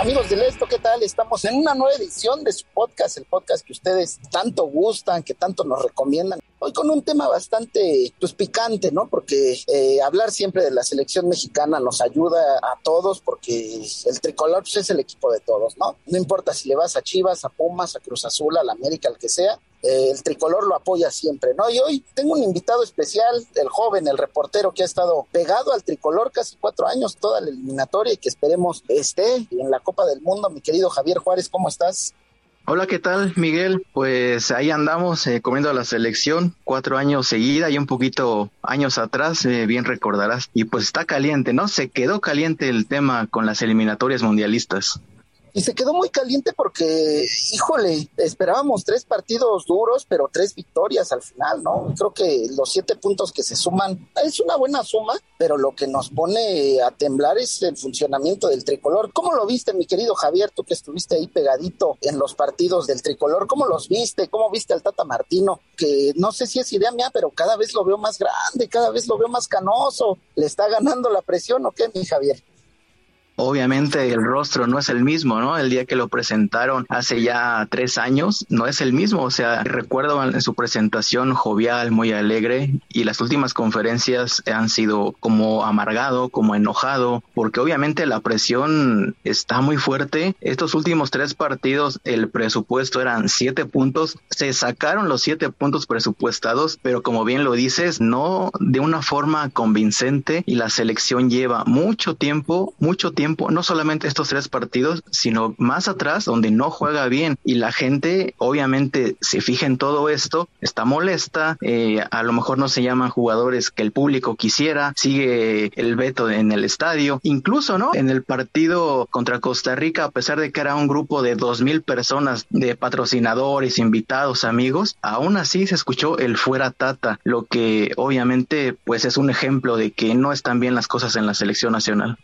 Amigos del Esto, ¿qué tal? Estamos en una nueva edición de su podcast, el podcast que ustedes tanto gustan, que tanto nos recomiendan. Hoy con un tema bastante pues, picante, ¿no? Porque eh, hablar siempre de la selección mexicana nos ayuda a todos porque el tricolor pues, es el equipo de todos, ¿no? No importa si le vas a Chivas, a Pumas, a Cruz Azul, a la América, al que sea, eh, el tricolor lo apoya siempre, ¿no? Y hoy tengo un invitado especial, el joven, el reportero que ha estado pegado al tricolor casi cuatro años, toda la eliminatoria y que esperemos esté en la Copa del Mundo. Mi querido Javier Juárez, ¿cómo estás? Hola, ¿qué tal, Miguel? Pues ahí andamos eh, comiendo a la selección, cuatro años seguida y un poquito años atrás, eh, bien recordarás. Y pues está caliente, ¿no? Se quedó caliente el tema con las eliminatorias mundialistas y se quedó muy caliente porque, híjole, esperábamos tres partidos duros, pero tres victorias al final, ¿no? Creo que los siete puntos que se suman es una buena suma, pero lo que nos pone a temblar es el funcionamiento del tricolor. ¿Cómo lo viste, mi querido Javier, tú que estuviste ahí pegadito en los partidos del tricolor? ¿Cómo los viste? ¿Cómo viste al Tata Martino? Que no sé si es idea mía, pero cada vez lo veo más grande, cada vez lo veo más canoso. ¿Le está ganando la presión o qué, mi Javier? Obviamente el rostro no es el mismo, ¿no? El día que lo presentaron hace ya tres años no es el mismo. O sea, recuerdo en su presentación jovial, muy alegre y las últimas conferencias han sido como amargado, como enojado, porque obviamente la presión está muy fuerte. Estos últimos tres partidos el presupuesto eran siete puntos. Se sacaron los siete puntos presupuestados, pero como bien lo dices, no de una forma convincente y la selección lleva mucho tiempo, mucho tiempo no solamente estos tres partidos, sino más atrás, donde no juega bien. Y la gente obviamente se fija en todo esto, está molesta, eh, a lo mejor no se llaman jugadores que el público quisiera, sigue el veto en el estadio, incluso, ¿no? En el partido contra Costa Rica, a pesar de que era un grupo de dos mil personas de patrocinadores, invitados, amigos, aún así se escuchó el fuera tata, lo que obviamente pues es un ejemplo de que no están bien las cosas en la selección nacional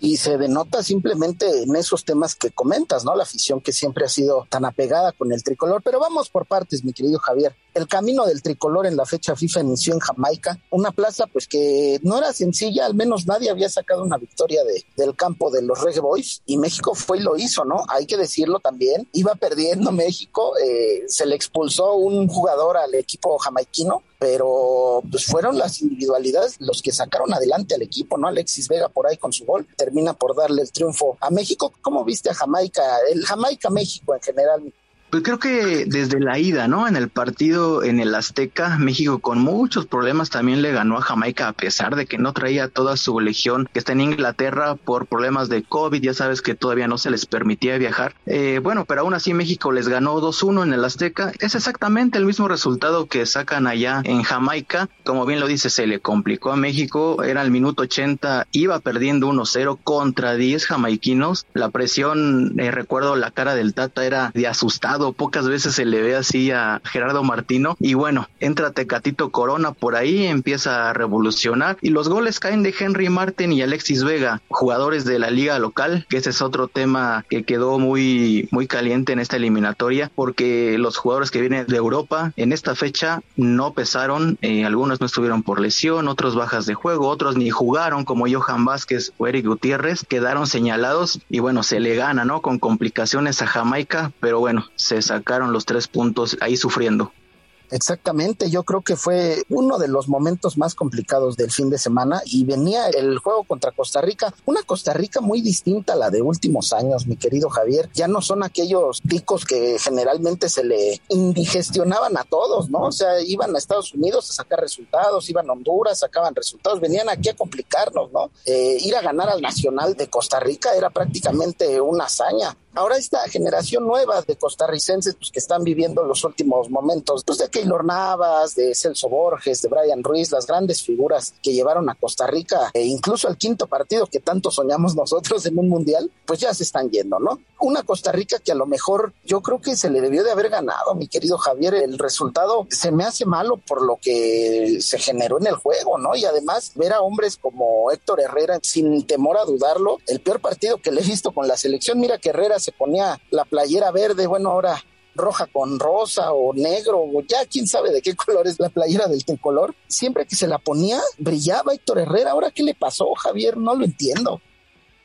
y se denota simplemente en esos temas que comentas, ¿no? La afición que siempre ha sido tan apegada con el tricolor. Pero vamos por partes, mi querido Javier. El camino del tricolor en la fecha FIFA inició en Jamaica, una plaza pues que no era sencilla, al menos nadie había sacado una victoria de, del campo de los Reggae Boys y México fue y lo hizo, ¿no? Hay que decirlo también, iba perdiendo México, eh, se le expulsó un jugador al equipo jamaiquino, pero pues fueron las individualidades los que sacaron adelante al equipo, ¿no? Alexis Vega por ahí con su gol termina por darle el triunfo a México. ¿Cómo viste a Jamaica, el Jamaica-México en general? Pues creo que desde la ida, ¿no? En el partido en el Azteca, México con muchos problemas también le ganó a Jamaica a pesar de que no traía toda su legión que está en Inglaterra por problemas de COVID, ya sabes que todavía no se les permitía viajar. Eh, bueno, pero aún así México les ganó 2-1 en el Azteca. Es exactamente el mismo resultado que sacan allá en Jamaica. Como bien lo dice, se le complicó a México. Era el minuto 80, iba perdiendo 1-0 contra 10 jamaiquinos. La presión, eh, recuerdo la cara del Tata era de asustado pocas veces se le ve así a Gerardo Martino y bueno, entra Tecatito Corona por ahí, empieza a revolucionar y los goles caen de Henry Martin y Alexis Vega, jugadores de la liga local, que ese es otro tema que quedó muy muy caliente en esta eliminatoria porque los jugadores que vienen de Europa en esta fecha no pesaron, eh, algunos no estuvieron por lesión, otros bajas de juego, otros ni jugaron como Johan Vázquez o Eric Gutiérrez, quedaron señalados y bueno, se le gana, ¿no? Con complicaciones a Jamaica, pero bueno, se sacaron los tres puntos ahí sufriendo. Exactamente, yo creo que fue uno de los momentos más complicados del fin de semana y venía el juego contra Costa Rica, una Costa Rica muy distinta a la de últimos años, mi querido Javier. Ya no son aquellos picos que generalmente se le indigestionaban a todos, ¿no? O sea, iban a Estados Unidos a sacar resultados, iban a Honduras, sacaban resultados, venían aquí a complicarnos, ¿no? Eh, ir a ganar al Nacional de Costa Rica era prácticamente una hazaña. Ahora esta generación nueva de costarricenses pues, que están viviendo los últimos momentos pues, de Keylor Navas, de Celso Borges, de Brian Ruiz, las grandes figuras que llevaron a Costa Rica e incluso al quinto partido que tanto soñamos nosotros en un mundial, pues ya se están yendo, ¿no? Una Costa Rica que a lo mejor yo creo que se le debió de haber ganado, mi querido Javier, el resultado se me hace malo por lo que se generó en el juego, ¿no? Y además ver a hombres como Héctor Herrera sin temor a dudarlo, el peor partido que le he visto con la selección, mira que Herrera se ponía la playera verde, bueno, ahora roja con rosa o negro, o ya quién sabe de qué color es la playera del color. Siempre que se la ponía, brillaba Héctor Herrera. Ahora, ¿qué le pasó, Javier? No lo entiendo.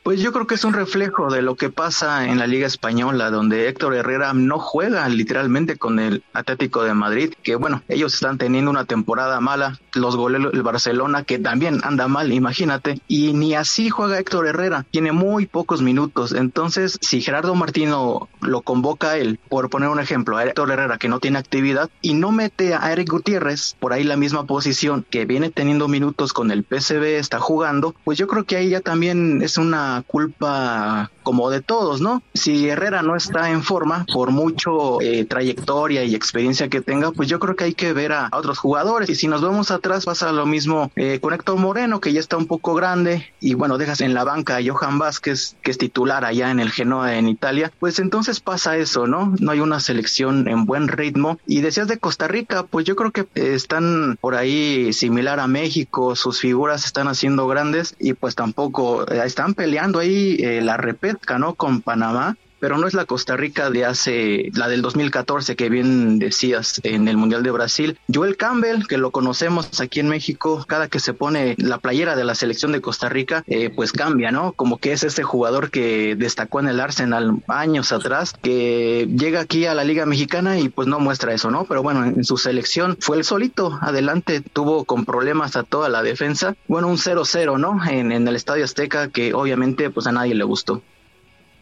Pues yo creo que es un reflejo de lo que pasa en la Liga Española, donde Héctor Herrera no juega literalmente con el Atlético de Madrid, que bueno, ellos están teniendo una temporada mala, los goles el Barcelona, que también anda mal, imagínate, y ni así juega Héctor Herrera, tiene muy pocos minutos, entonces si Gerardo Martino lo convoca a él, por poner un ejemplo, a Héctor Herrera que no tiene actividad, y no mete a Eric Gutiérrez por ahí la misma posición, que viene teniendo minutos con el PCB, está jugando, pues yo creo que ahí ya también es una culpa como de todos, ¿no? Si Herrera no está en forma, por mucho eh, trayectoria y experiencia que tenga, pues yo creo que hay que ver a, otros jugadores. Y si nos vemos atrás, pasa lo mismo eh, con Héctor Moreno, que ya está un poco grande, y bueno, dejas en la banca a Johan Vázquez, que es titular allá en el Genoa en Italia, pues entonces pasa eso, ¿no? No hay una selección en buen ritmo. Y decías de Costa Rica, pues yo creo que están por ahí similar a México, sus figuras están haciendo grandes y pues tampoco eh, están peleando ahí eh, la repesca, ¿no? Con Panamá pero no es la Costa Rica de hace, la del 2014 que bien decías en el Mundial de Brasil. Joel Campbell, que lo conocemos aquí en México, cada que se pone la playera de la selección de Costa Rica, eh, pues cambia, ¿no? Como que es ese jugador que destacó en el Arsenal años atrás, que llega aquí a la Liga Mexicana y pues no muestra eso, ¿no? Pero bueno, en su selección fue el solito, adelante, tuvo con problemas a toda la defensa. Bueno, un 0-0, ¿no? En, en el Estadio Azteca, que obviamente pues a nadie le gustó.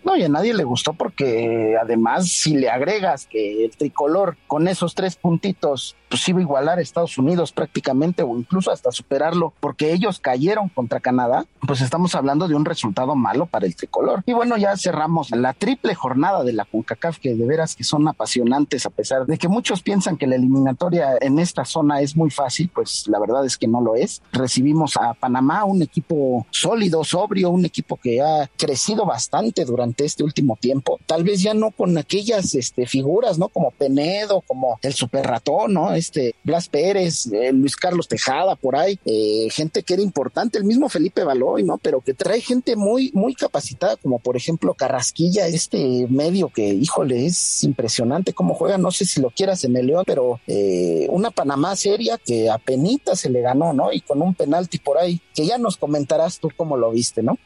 No, y a nadie le gustó porque además si le agregas que el tricolor con esos tres puntitos pues iba a igualar a Estados Unidos prácticamente o incluso hasta superarlo porque ellos cayeron contra Canadá, pues estamos hablando de un resultado malo para el tricolor. Y bueno, ya cerramos la triple jornada de la CONCACAF que de veras que son apasionantes a pesar de que muchos piensan que la eliminatoria en esta zona es muy fácil, pues la verdad es que no lo es. Recibimos a Panamá, un equipo sólido, sobrio, un equipo que ha crecido bastante este último tiempo. Tal vez ya no con aquellas este, figuras, ¿no? Como Penedo, como el Super Ratón, ¿no? este Blas Pérez, eh, Luis Carlos Tejada, por ahí, eh, gente que era importante, el mismo Felipe Baloy, ¿no? Pero que trae gente muy, muy capacitada, como por ejemplo Carrasquilla, este medio que, híjole, es impresionante cómo juega, no sé si lo quieras en el León, pero eh, una Panamá seria que a penita se le ganó, ¿no? Y con un penalti por ahí, que ya nos comentarás tú cómo lo viste, ¿no?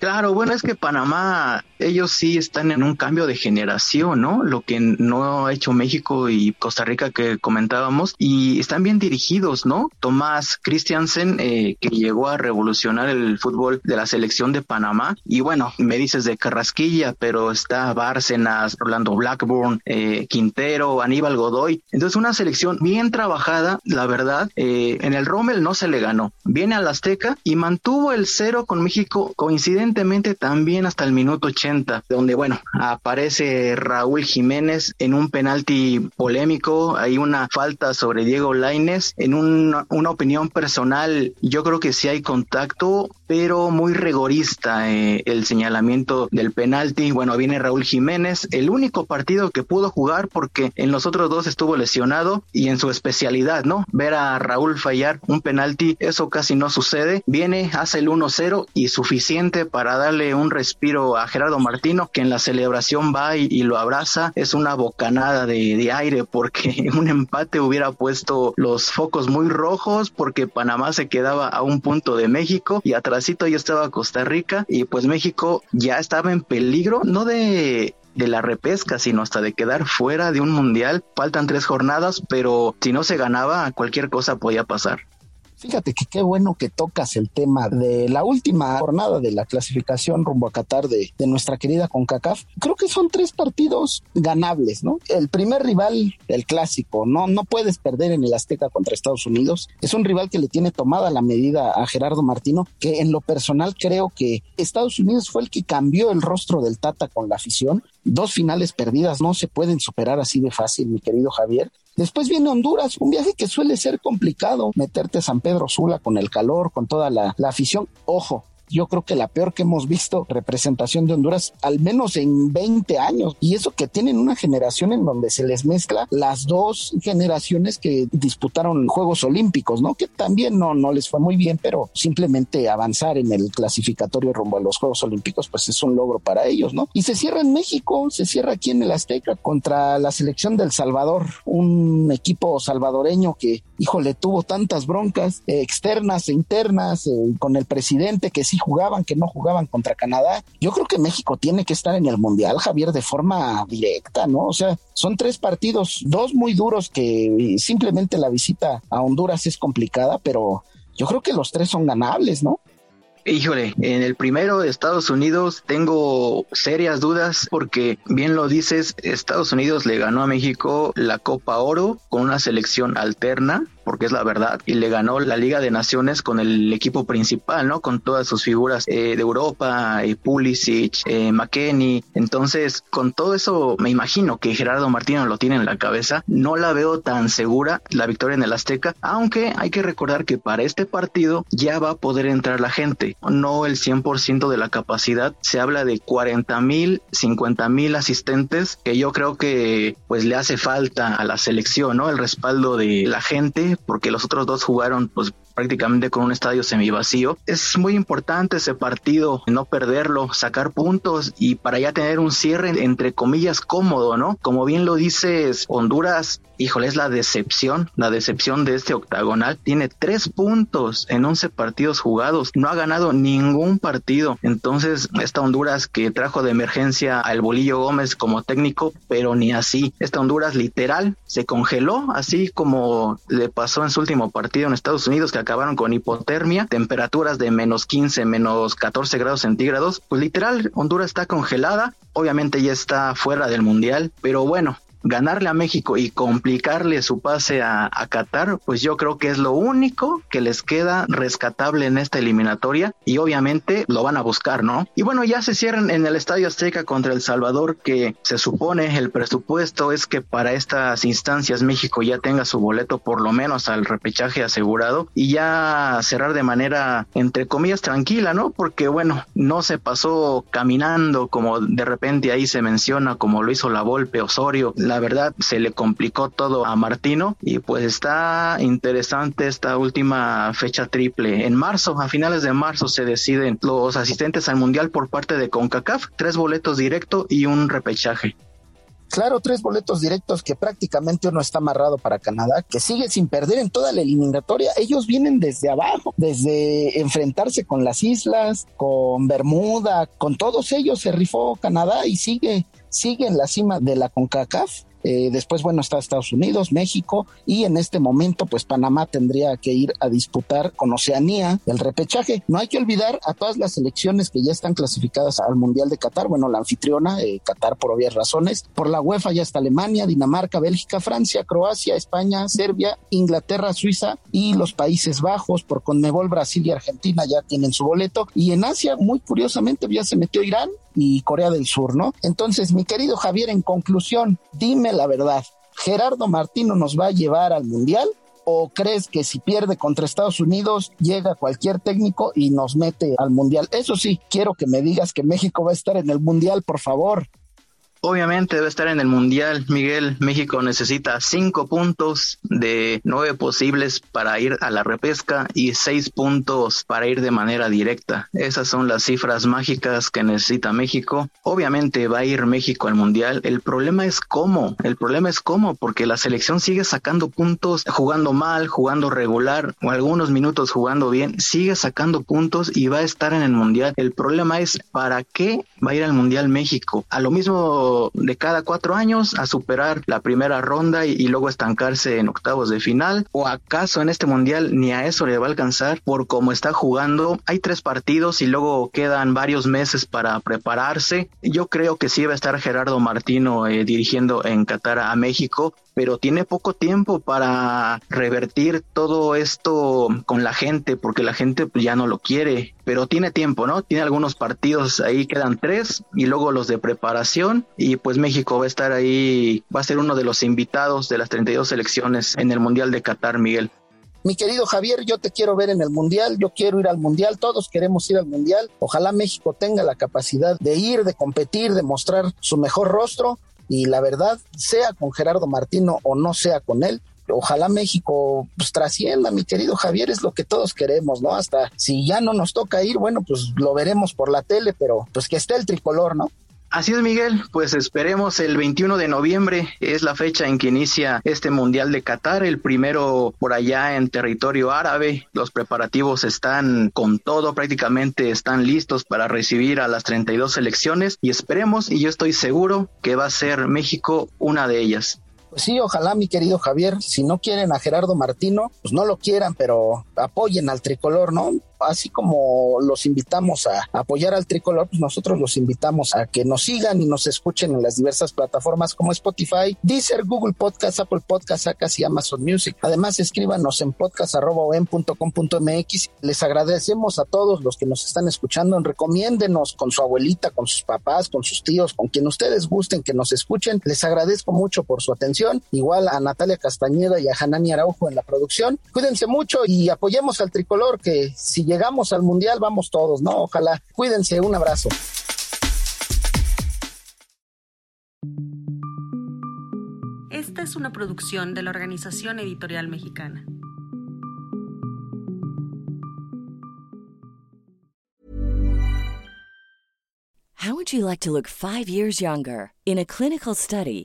Claro, bueno, es que Panamá, ellos sí están en un cambio de generación, ¿no? Lo que no ha hecho México y Costa Rica que comentábamos, y están bien dirigidos, ¿no? Tomás Christiansen, eh, que llegó a revolucionar el fútbol de la selección de Panamá, y bueno, me dices de Carrasquilla, pero está Bárcenas, Orlando Blackburn, eh, Quintero, Aníbal Godoy, entonces una selección bien trabajada, la verdad, eh, en el Rommel no se le ganó, viene al Azteca y mantuvo el cero con México coincidente también hasta el minuto 80, donde bueno, aparece Raúl Jiménez en un penalti polémico, hay una falta sobre Diego Laines, en una opinión personal, yo creo que si hay contacto, pero muy rigorista eh, el señalamiento del penalti. Bueno, viene Raúl Jiménez, el único partido que pudo jugar porque en los otros dos estuvo lesionado y en su especialidad, ¿no? Ver a Raúl fallar un penalti, eso casi no sucede. Viene, hace el 1-0 y suficiente para darle un respiro a Gerardo Martino, que en la celebración va y, lo abraza. Es una bocanada de, de aire porque un empate hubiera puesto los focos muy rojos porque Panamá se quedaba a un punto de México y atrásito ya estaba Costa Rica y pues México ya estaba en peligro, no de de la repesca, sino hasta de quedar fuera de un mundial. Faltan tres jornadas, pero si no se ganaba, cualquier cosa podía pasar. Fíjate que qué bueno que tocas el tema de la última jornada de la clasificación rumbo a Qatar de, de nuestra querida CONCACAF. Creo que son tres partidos ganables, ¿no? El primer rival, el clásico, no, no puedes perder en el Azteca contra Estados Unidos. Es un rival que le tiene tomada la medida a Gerardo Martino, que en lo personal creo que Estados Unidos fue el que cambió el rostro del Tata con la afición. Dos finales perdidas no se pueden superar así de fácil, mi querido Javier. Después viene Honduras, un viaje que suele ser complicado, meterte a San Pedro Sula con el calor, con toda la, la afición. Ojo, yo creo que la peor que hemos visto representación de Honduras, al menos en 20 años. Y eso que tienen una generación en donde se les mezcla las dos generaciones que disputaron Juegos Olímpicos, ¿no? Que también no, no les fue muy bien, pero simplemente avanzar en el clasificatorio rumbo a los Juegos Olímpicos, pues es un logro para ellos, ¿no? Y se cierra en México, se cierra aquí en el Azteca contra la selección del Salvador, un equipo salvadoreño que, híjole, tuvo tantas broncas eh, externas e internas eh, con el presidente que sí jugaban, que no jugaban contra Canadá. Yo creo que México tiene que estar en el Mundial, Javier, de forma directa, ¿no? O sea, son tres partidos, dos muy duros que simplemente la visita a Honduras es complicada, pero yo creo que los tres son ganables, ¿no? Híjole, en el primero de Estados Unidos tengo serias dudas porque bien lo dices, Estados Unidos le ganó a México la Copa Oro con una selección alterna porque es la verdad, y le ganó la Liga de Naciones con el equipo principal, ¿no? Con todas sus figuras eh, de Europa, eh, Pulisic, eh, McKenny. Entonces, con todo eso, me imagino que Gerardo Martino lo tiene en la cabeza. No la veo tan segura la victoria en el Azteca, aunque hay que recordar que para este partido ya va a poder entrar la gente, no el 100% de la capacidad. Se habla de 40 mil, 50 mil asistentes, que yo creo que pues le hace falta a la selección, ¿no? El respaldo de la gente porque los otros dos jugaron pues prácticamente con un estadio semivacío. Es muy importante ese partido, no perderlo, sacar puntos y para ya tener un cierre entre comillas cómodo, ¿no? Como bien lo dices, Honduras, híjole, es la decepción, la decepción de este octagonal. Tiene tres puntos en 11 partidos jugados, no ha ganado ningún partido. Entonces, esta Honduras que trajo de emergencia al Bolillo Gómez como técnico, pero ni así. Esta Honduras literal se congeló, así como le pasó en su último partido en Estados Unidos, que acabaron con hipotermia, temperaturas de menos 15, menos 14 grados centígrados. Pues literal, Honduras está congelada, obviamente ya está fuera del mundial, pero bueno, ganarle a México y complicarle su pase a, Qatar, pues yo creo que es lo único que les queda rescatable en esta eliminatoria y obviamente lo van a buscar, ¿no? Y bueno, ya se cierran en el Estadio Azteca contra El Salvador, que se supone el presupuesto es que para estas instancias México ya tenga su boleto por lo menos al repechaje asegurado y ya cerrar de manera entre comillas tranquila, ¿no? Porque bueno, no se pasó caminando como de repente ahí se menciona como lo hizo la Volpe Osorio la verdad se le complicó todo a Martino y pues está interesante esta última fecha triple. En marzo, a finales de marzo se deciden los asistentes al mundial por parte de CONCACAF, tres boletos directo y un repechaje. Claro, tres boletos directos que prácticamente uno está amarrado para Canadá, que sigue sin perder en toda la eliminatoria. Ellos vienen desde abajo, desde enfrentarse con las islas, con Bermuda, con todos ellos se rifó Canadá y sigue sigue en la cima de la CONCACAF eh, después, bueno, está Estados Unidos, México y en este momento, pues Panamá tendría que ir a disputar con Oceanía el repechaje. No hay que olvidar a todas las selecciones que ya están clasificadas al Mundial de Qatar. Bueno, la anfitriona, eh, Qatar por obvias razones. Por la UEFA ya está Alemania, Dinamarca, Bélgica, Francia, Croacia, España, Serbia, Inglaterra, Suiza y los Países Bajos. Por Conmebol, Brasil y Argentina ya tienen su boleto. Y en Asia, muy curiosamente, ya se metió Irán y Corea del Sur, ¿no? Entonces, mi querido Javier, en conclusión, dime la verdad, ¿Gerardo Martino nos va a llevar al Mundial ¿O crees que si pierde contra Estados Unidos llega cualquier técnico y nos mete al Mundial? Eso sí, quiero que me digas que México va a estar en el Mundial, por favor. Obviamente debe estar en el Mundial, Miguel. México necesita cinco puntos de nueve posibles para ir a la repesca y seis puntos para ir de manera directa. Esas son las cifras mágicas que necesita México. Obviamente va a ir México al Mundial. El problema es cómo. El problema es cómo, porque la selección sigue sacando puntos, jugando mal, jugando regular o algunos minutos jugando bien. Sigue sacando puntos y va a estar en el Mundial. El problema es para qué va a ir al Mundial México. A lo mismo de cada cuatro años a superar la primera ronda y, luego estancarse en octavos de final? ¿O acaso en este mundial ni a eso le va a alcanzar por cómo está jugando? Hay tres partidos y luego quedan varios meses para prepararse. Yo creo que sí va a estar Gerardo Martino eh, dirigiendo en Qatar a México pero tiene poco tiempo para revertir todo esto con la gente, porque la gente ya no lo quiere, pero tiene tiempo, ¿no? Tiene algunos partidos, ahí quedan tres, y luego los de preparación, y pues México va a estar ahí, va a ser uno de los invitados de las 32 selecciones en el Mundial de Qatar, Miguel. Mi querido Javier, yo te quiero ver en el Mundial, yo quiero ir al Mundial, todos queremos ir al Mundial. Ojalá México tenga la capacidad de ir, de competir, de mostrar su mejor rostro y la verdad, sea con Gerardo Martino o no sea con él, ojalá México pues trascienda, mi querido Javier, es lo que todos queremos, ¿no? Hasta si ya no nos toca ir, bueno, pues lo veremos por la tele, pero pues que esté el tricolor, ¿no? Así es, Miguel. Pues esperemos el 21 de noviembre es la fecha en que inicia este Mundial de Qatar, el primero por allá en territorio árabe. Los preparativos están con todo, prácticamente están listos para recibir a las 32 selecciones y esperemos, y yo estoy seguro que va a ser México una de ellas. Pues sí, ojalá, mi querido Javier, si no quieren a Gerardo Martino, pues no lo quieran, pero apoyen al tricolor, ¿no? Así como los invitamos a apoyar al tricolor, pues nosotros los invitamos a que nos sigan y nos escuchen en las diversas plataformas como Spotify, Deezer, Google Podcast, Apple Podcast, Acas y Amazon Music. Además, escríbanos en podcast.com.mx. Les agradecemos a todos los que nos están escuchando. Recomiéndenos con su abuelita, con sus papás, con sus tíos, con quien ustedes gusten que nos escuchen. Les agradezco mucho por su atención. Igual a Natalia Castañeda y a Hanani Araujo en la producción. Cuídense mucho y apoyemos al tricolor que si llegamos al Mundial, vamos todos, ¿no? Ojalá. Cuídense, un abrazo. Esta es una producción de la Organización Editorial Mexicana. How would you like to look five years younger? In a clinical study,